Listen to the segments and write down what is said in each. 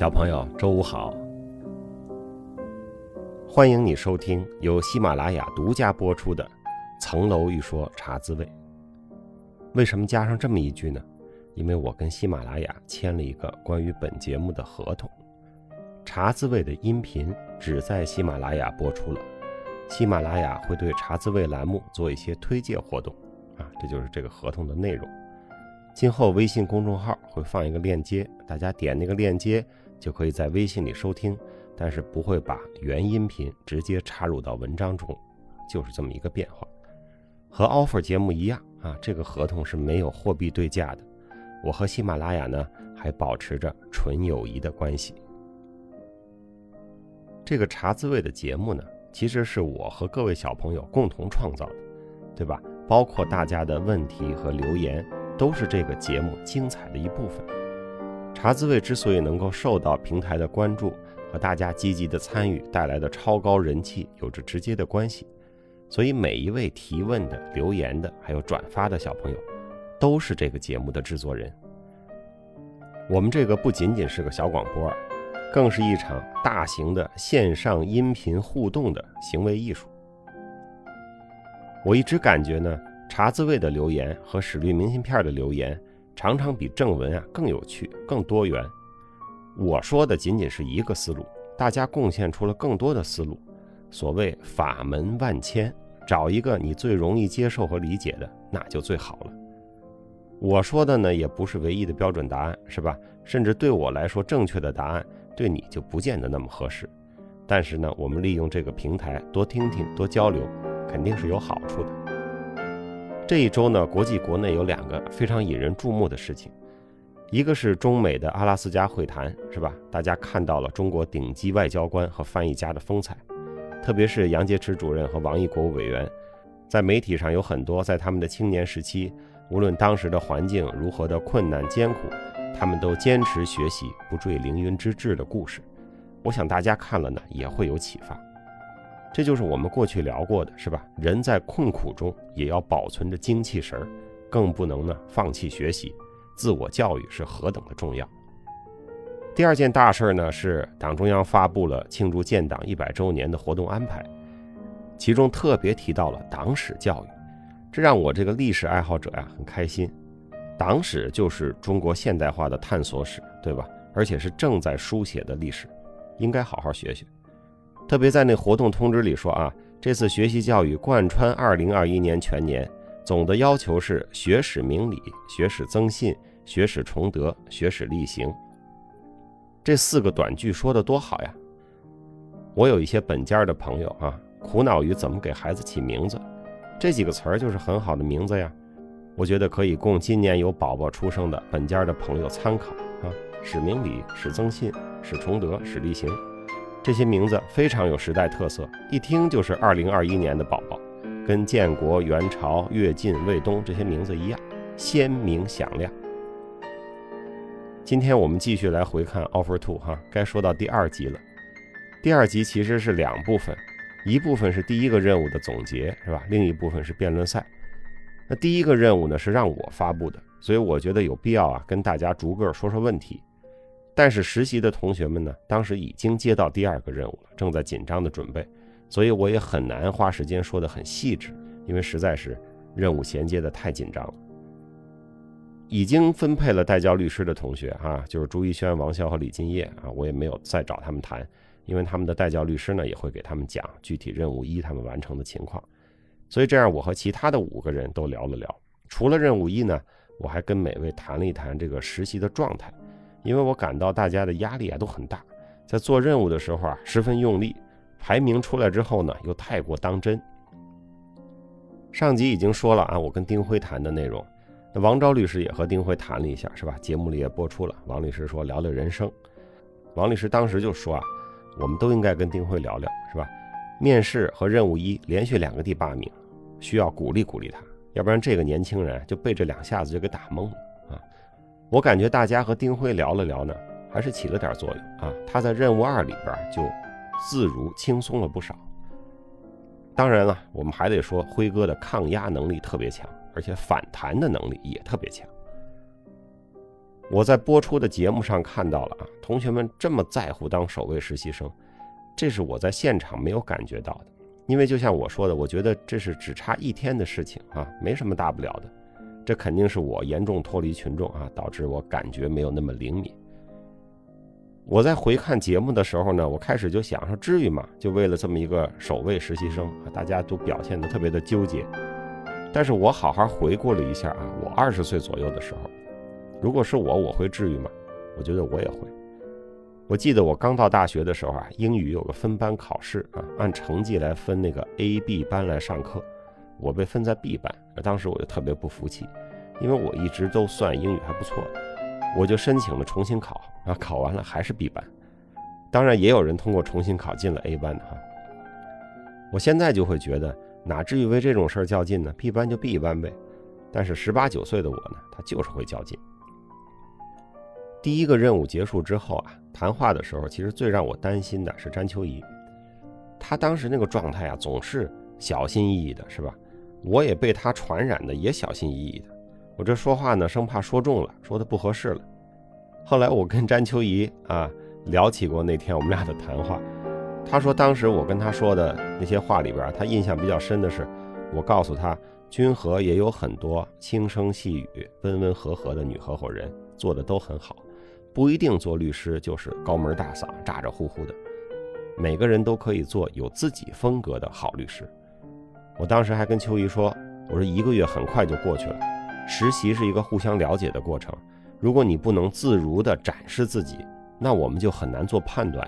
小朋友，周五好！欢迎你收听由喜马拉雅独家播出的《层楼一说茶滋味》。为什么加上这么一句呢？因为我跟喜马拉雅签了一个关于本节目的合同，茶滋味的音频只在喜马拉雅播出了。喜马拉雅会对茶滋味栏目做一些推介活动，啊，这就是这个合同的内容。今后微信公众号会放一个链接，大家点那个链接就可以在微信里收听，但是不会把原音频直接插入到文章中，就是这么一个变化。和 offer 节目一样啊，这个合同是没有货币对价的。我和喜马拉雅呢还保持着纯友谊的关系。这个茶滋味的节目呢，其实是我和各位小朋友共同创造的，对吧？包括大家的问题和留言。都是这个节目精彩的一部分。茶滋味之所以能够受到平台的关注，和大家积极的参与带来的超高人气有着直接的关系。所以每一位提问的、留言的，还有转发的小朋友，都是这个节目的制作人。我们这个不仅仅是个小广播，更是一场大型的线上音频互动的行为艺术。我一直感觉呢。茶滋味的留言和史律明信片的留言，常常比正文啊更有趣、更多元。我说的仅仅是一个思路，大家贡献出了更多的思路。所谓法门万千，找一个你最容易接受和理解的，那就最好了。我说的呢，也不是唯一的标准答案，是吧？甚至对我来说，正确的答案对你就不见得那么合适。但是呢，我们利用这个平台多听听、多交流，肯定是有好处的。这一周呢，国际国内有两个非常引人注目的事情，一个是中美的阿拉斯加会谈，是吧？大家看到了中国顶级外交官和翻译家的风采，特别是杨洁篪主任和王毅国务委员，在媒体上有很多在他们的青年时期，无论当时的环境如何的困难艰苦，他们都坚持学习，不坠凌云之志的故事。我想大家看了呢，也会有启发。这就是我们过去聊过的，是吧？人在困苦中也要保存着精气神儿，更不能呢放弃学习。自我教育是何等的重要。第二件大事呢是党中央发布了庆祝建党一百周年的活动安排，其中特别提到了党史教育，这让我这个历史爱好者呀很开心。党史就是中国现代化的探索史，对吧？而且是正在书写的历史，应该好好学学。特别在那活动通知里说啊，这次学习教育贯穿二零二一年全年，总的要求是学史明理、学史增信、学史崇德、学史力行。这四个短句说的多好呀！我有一些本家的朋友啊，苦恼于怎么给孩子起名字，这几个词儿就是很好的名字呀。我觉得可以供今年有宝宝出生的本家的朋友参考啊，史明理、史增信、史崇德、史力行。这些名字非常有时代特色，一听就是二零二一年的宝宝，跟建国、元朝、魏晋、魏东这些名字一样鲜明响亮。今天我们继续来回看 Offer Two 哈，该说到第二集了。第二集其实是两部分，一部分是第一个任务的总结，是吧？另一部分是辩论赛。那第一个任务呢是让我发布的，所以我觉得有必要啊跟大家逐个说说问题。但是实习的同学们呢，当时已经接到第二个任务了，正在紧张的准备，所以我也很难花时间说得很细致，因为实在是任务衔接的太紧张了。已经分配了代教律师的同学啊，就是朱一轩、王潇和李金叶啊，我也没有再找他们谈，因为他们的代教律师呢也会给他们讲具体任务一他们完成的情况。所以这样，我和其他的五个人都聊了聊。除了任务一呢，我还跟每位谈了一谈这个实习的状态。因为我感到大家的压力啊都很大，在做任务的时候啊十分用力，排名出来之后呢又太过当真。上集已经说了啊，我跟丁辉谈的内容，那王昭律师也和丁辉谈了一下，是吧？节目里也播出了。王律师说聊聊人生，王律师当时就说啊，我们都应该跟丁辉聊聊，是吧？面试和任务一连续两个第八名，需要鼓励鼓励他，要不然这个年轻人就被这两下子就给打懵了。我感觉大家和丁辉聊了聊呢，还是起了点作用啊。他在任务二里边就自如轻松了不少。当然了，我们还得说辉哥的抗压能力特别强，而且反弹的能力也特别强。我在播出的节目上看到了啊，同学们这么在乎当首位实习生，这是我在现场没有感觉到的。因为就像我说的，我觉得这是只差一天的事情啊，没什么大不了的。这肯定是我严重脱离群众啊，导致我感觉没有那么灵敏。我在回看节目的时候呢，我开始就想说，至于吗？就为了这么一个首位实习生啊，大家都表现得特别的纠结。但是我好好回顾了一下啊，我二十岁左右的时候，如果是我，我会至于吗？我觉得我也会。我记得我刚到大学的时候啊，英语有个分班考试啊，按成绩来分那个 A、B 班来上课，我被分在 B 班，当时我就特别不服气，因为我一直都算英语还不错，我就申请了重新考。啊，考完了还是 B 班，当然也有人通过重新考进了 A 班的哈。我现在就会觉得，哪至于为这种事儿较劲呢？B 班就 B 班呗。但是十八九岁的我呢，他就是会较劲。第一个任务结束之后啊，谈话的时候，其实最让我担心的是詹秋怡，她当时那个状态啊，总是小心翼翼的，是吧？我也被他传染的，也小心翼翼的。我这说话呢，生怕说重了，说的不合适了。后来我跟詹秋怡啊聊起过那天我们俩的谈话，他说当时我跟他说的那些话里边，他印象比较深的是，我告诉他，君和也有很多轻声细语、温温和和的女合伙人，做的都很好，不一定做律师就是高门大嗓、咋咋呼呼的，每个人都可以做有自己风格的好律师。我当时还跟秋怡说，我说一个月很快就过去了，实习是一个互相了解的过程。如果你不能自如地展示自己，那我们就很难做判断。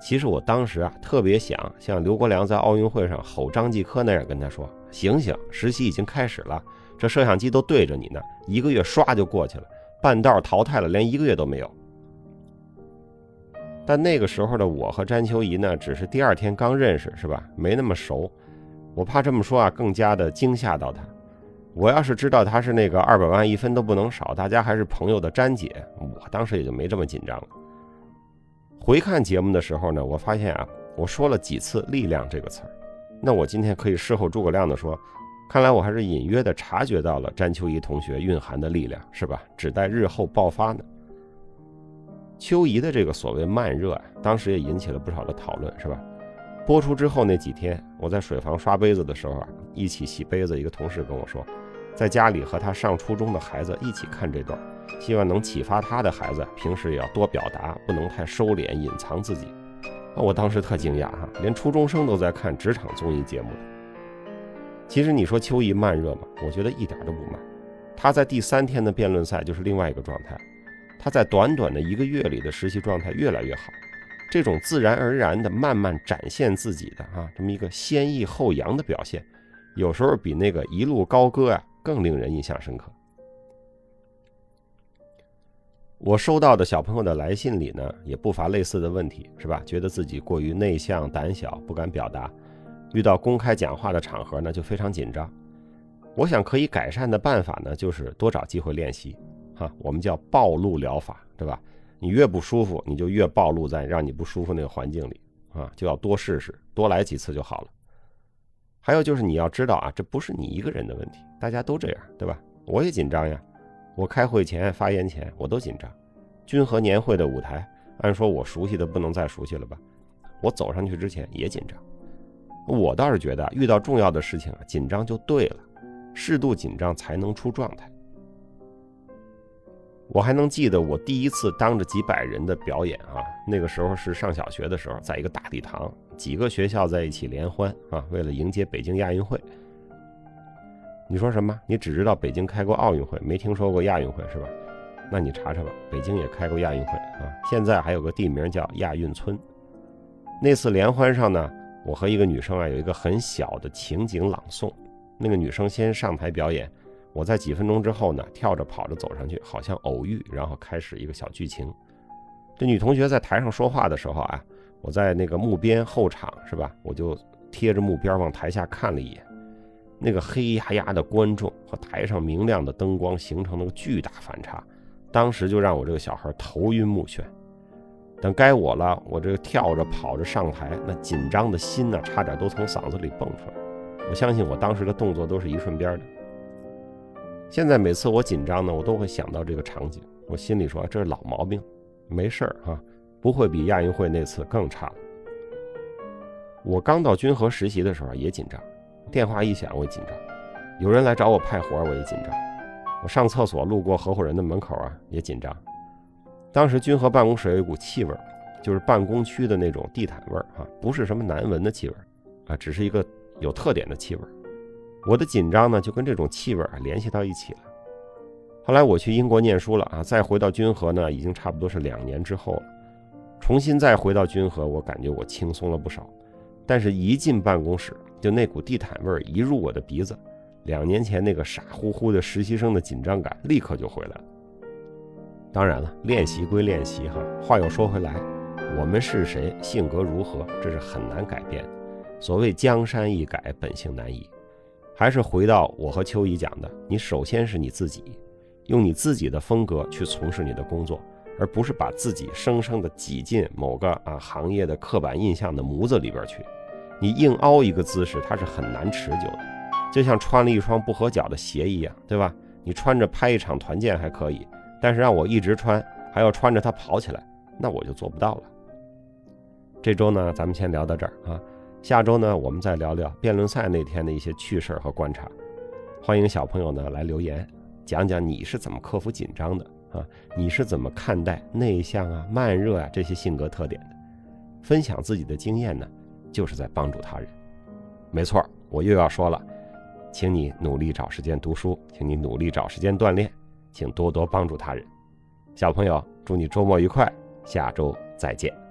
其实我当时啊，特别想像刘国梁在奥运会上吼张继科那样跟他说：“醒醒，实习已经开始了，这摄像机都对着你呢，一个月唰就过去了，半道淘汰了，连一个月都没有。”但那个时候的我和詹秋怡呢，只是第二天刚认识，是吧？没那么熟，我怕这么说啊，更加的惊吓到他。我要是知道她是那个二百万一分都不能少，大家还是朋友的詹姐，我当时也就没这么紧张了。回看节目的时候呢，我发现啊，我说了几次“力量”这个词儿，那我今天可以事后诸葛亮的说，看来我还是隐约的察觉到了詹秋怡同学蕴含的力量，是吧？只待日后爆发呢。秋怡的这个所谓慢热啊，当时也引起了不少的讨论，是吧？播出之后那几天，我在水房刷杯子的时候啊，一起洗杯子，一个同事跟我说。在家里和他上初中的孩子一起看这段，希望能启发他的孩子平时也要多表达，不能太收敛隐藏自己。啊，我当时特惊讶哈，连初中生都在看职场综艺节目。其实你说秋怡慢热吗？我觉得一点都不慢。他在第三天的辩论赛就是另外一个状态，他在短短的一个月里的实习状态越来越好。这种自然而然的慢慢展现自己的啊，这么一个先抑后扬的表现，有时候比那个一路高歌啊。更令人印象深刻。我收到的小朋友的来信里呢，也不乏类似的问题，是吧？觉得自己过于内向、胆小，不敢表达，遇到公开讲话的场合呢，就非常紧张。我想可以改善的办法呢，就是多找机会练习，哈，我们叫暴露疗法，对吧？你越不舒服，你就越暴露在让你不舒服那个环境里，啊，就要多试试，多来几次就好了。还有就是你要知道啊，这不是你一个人的问题，大家都这样，对吧？我也紧张呀，我开会前、发言前我都紧张。君和年会的舞台，按说我熟悉的不能再熟悉了吧？我走上去之前也紧张。我倒是觉得遇到重要的事情啊，紧张就对了，适度紧张才能出状态。我还能记得我第一次当着几百人的表演啊，那个时候是上小学的时候，在一个大礼堂，几个学校在一起联欢啊，为了迎接北京亚运会。你说什么？你只知道北京开过奥运会，没听说过亚运会是吧？那你查查吧，北京也开过亚运会啊，现在还有个地名叫亚运村。那次联欢上呢，我和一个女生啊有一个很小的情景朗诵，那个女生先上台表演。我在几分钟之后呢，跳着跑着走上去，好像偶遇，然后开始一个小剧情。这女同学在台上说话的时候啊，我在那个幕边后场是吧？我就贴着幕边往台下看了一眼，那个黑压压的观众和台上明亮的灯光形成了个巨大反差，当时就让我这个小孩头晕目眩。等该我了，我这个跳着跑着上台，那紧张的心呢，差点都从嗓子里蹦出来。我相信我当时的动作都是一瞬间的。现在每次我紧张呢，我都会想到这个场景，我心里说这是老毛病，没事儿哈，不会比亚运会那次更差。我刚到军和实习的时候也紧张，电话一响我也紧张，有人来找我派活我也紧张，我上厕所路过合伙人的门口啊也紧张。当时军和办公室有一股气味，就是办公区的那种地毯味儿啊，不是什么难闻的气味啊，只是一个有特点的气味。我的紧张呢就跟这种气味啊联系到一起了。后来我去英国念书了啊，再回到军河呢，已经差不多是两年之后了，重新再回到军河，我感觉我轻松了不少。但是，一进办公室，就那股地毯味儿一入我的鼻子，两年前那个傻乎乎的实习生的紧张感立刻就回来了。当然了，练习归练习哈，话又说回来，我们是谁，性格如何，这是很难改变。所谓江山易改，本性难移，还是回到我和秋怡讲的，你首先是你自己，用你自己的风格去从事你的工作，而不是把自己生生的挤进某个啊行业的刻板印象的模子里边去。你硬凹一个姿势，它是很难持久的，就像穿了一双不合脚的鞋一样，对吧？你穿着拍一场团建还可以，但是让我一直穿，还要穿着它跑起来，那我就做不到了。这周呢，咱们先聊到这儿啊，下周呢，我们再聊聊辩论赛那天的一些趣事和观察。欢迎小朋友呢来留言，讲讲你是怎么克服紧张的啊？你是怎么看待内向啊、慢热啊这些性格特点的？分享自己的经验呢？就是在帮助他人，没错，我又要说了，请你努力找时间读书，请你努力找时间锻炼，请多多帮助他人。小朋友，祝你周末愉快，下周再见。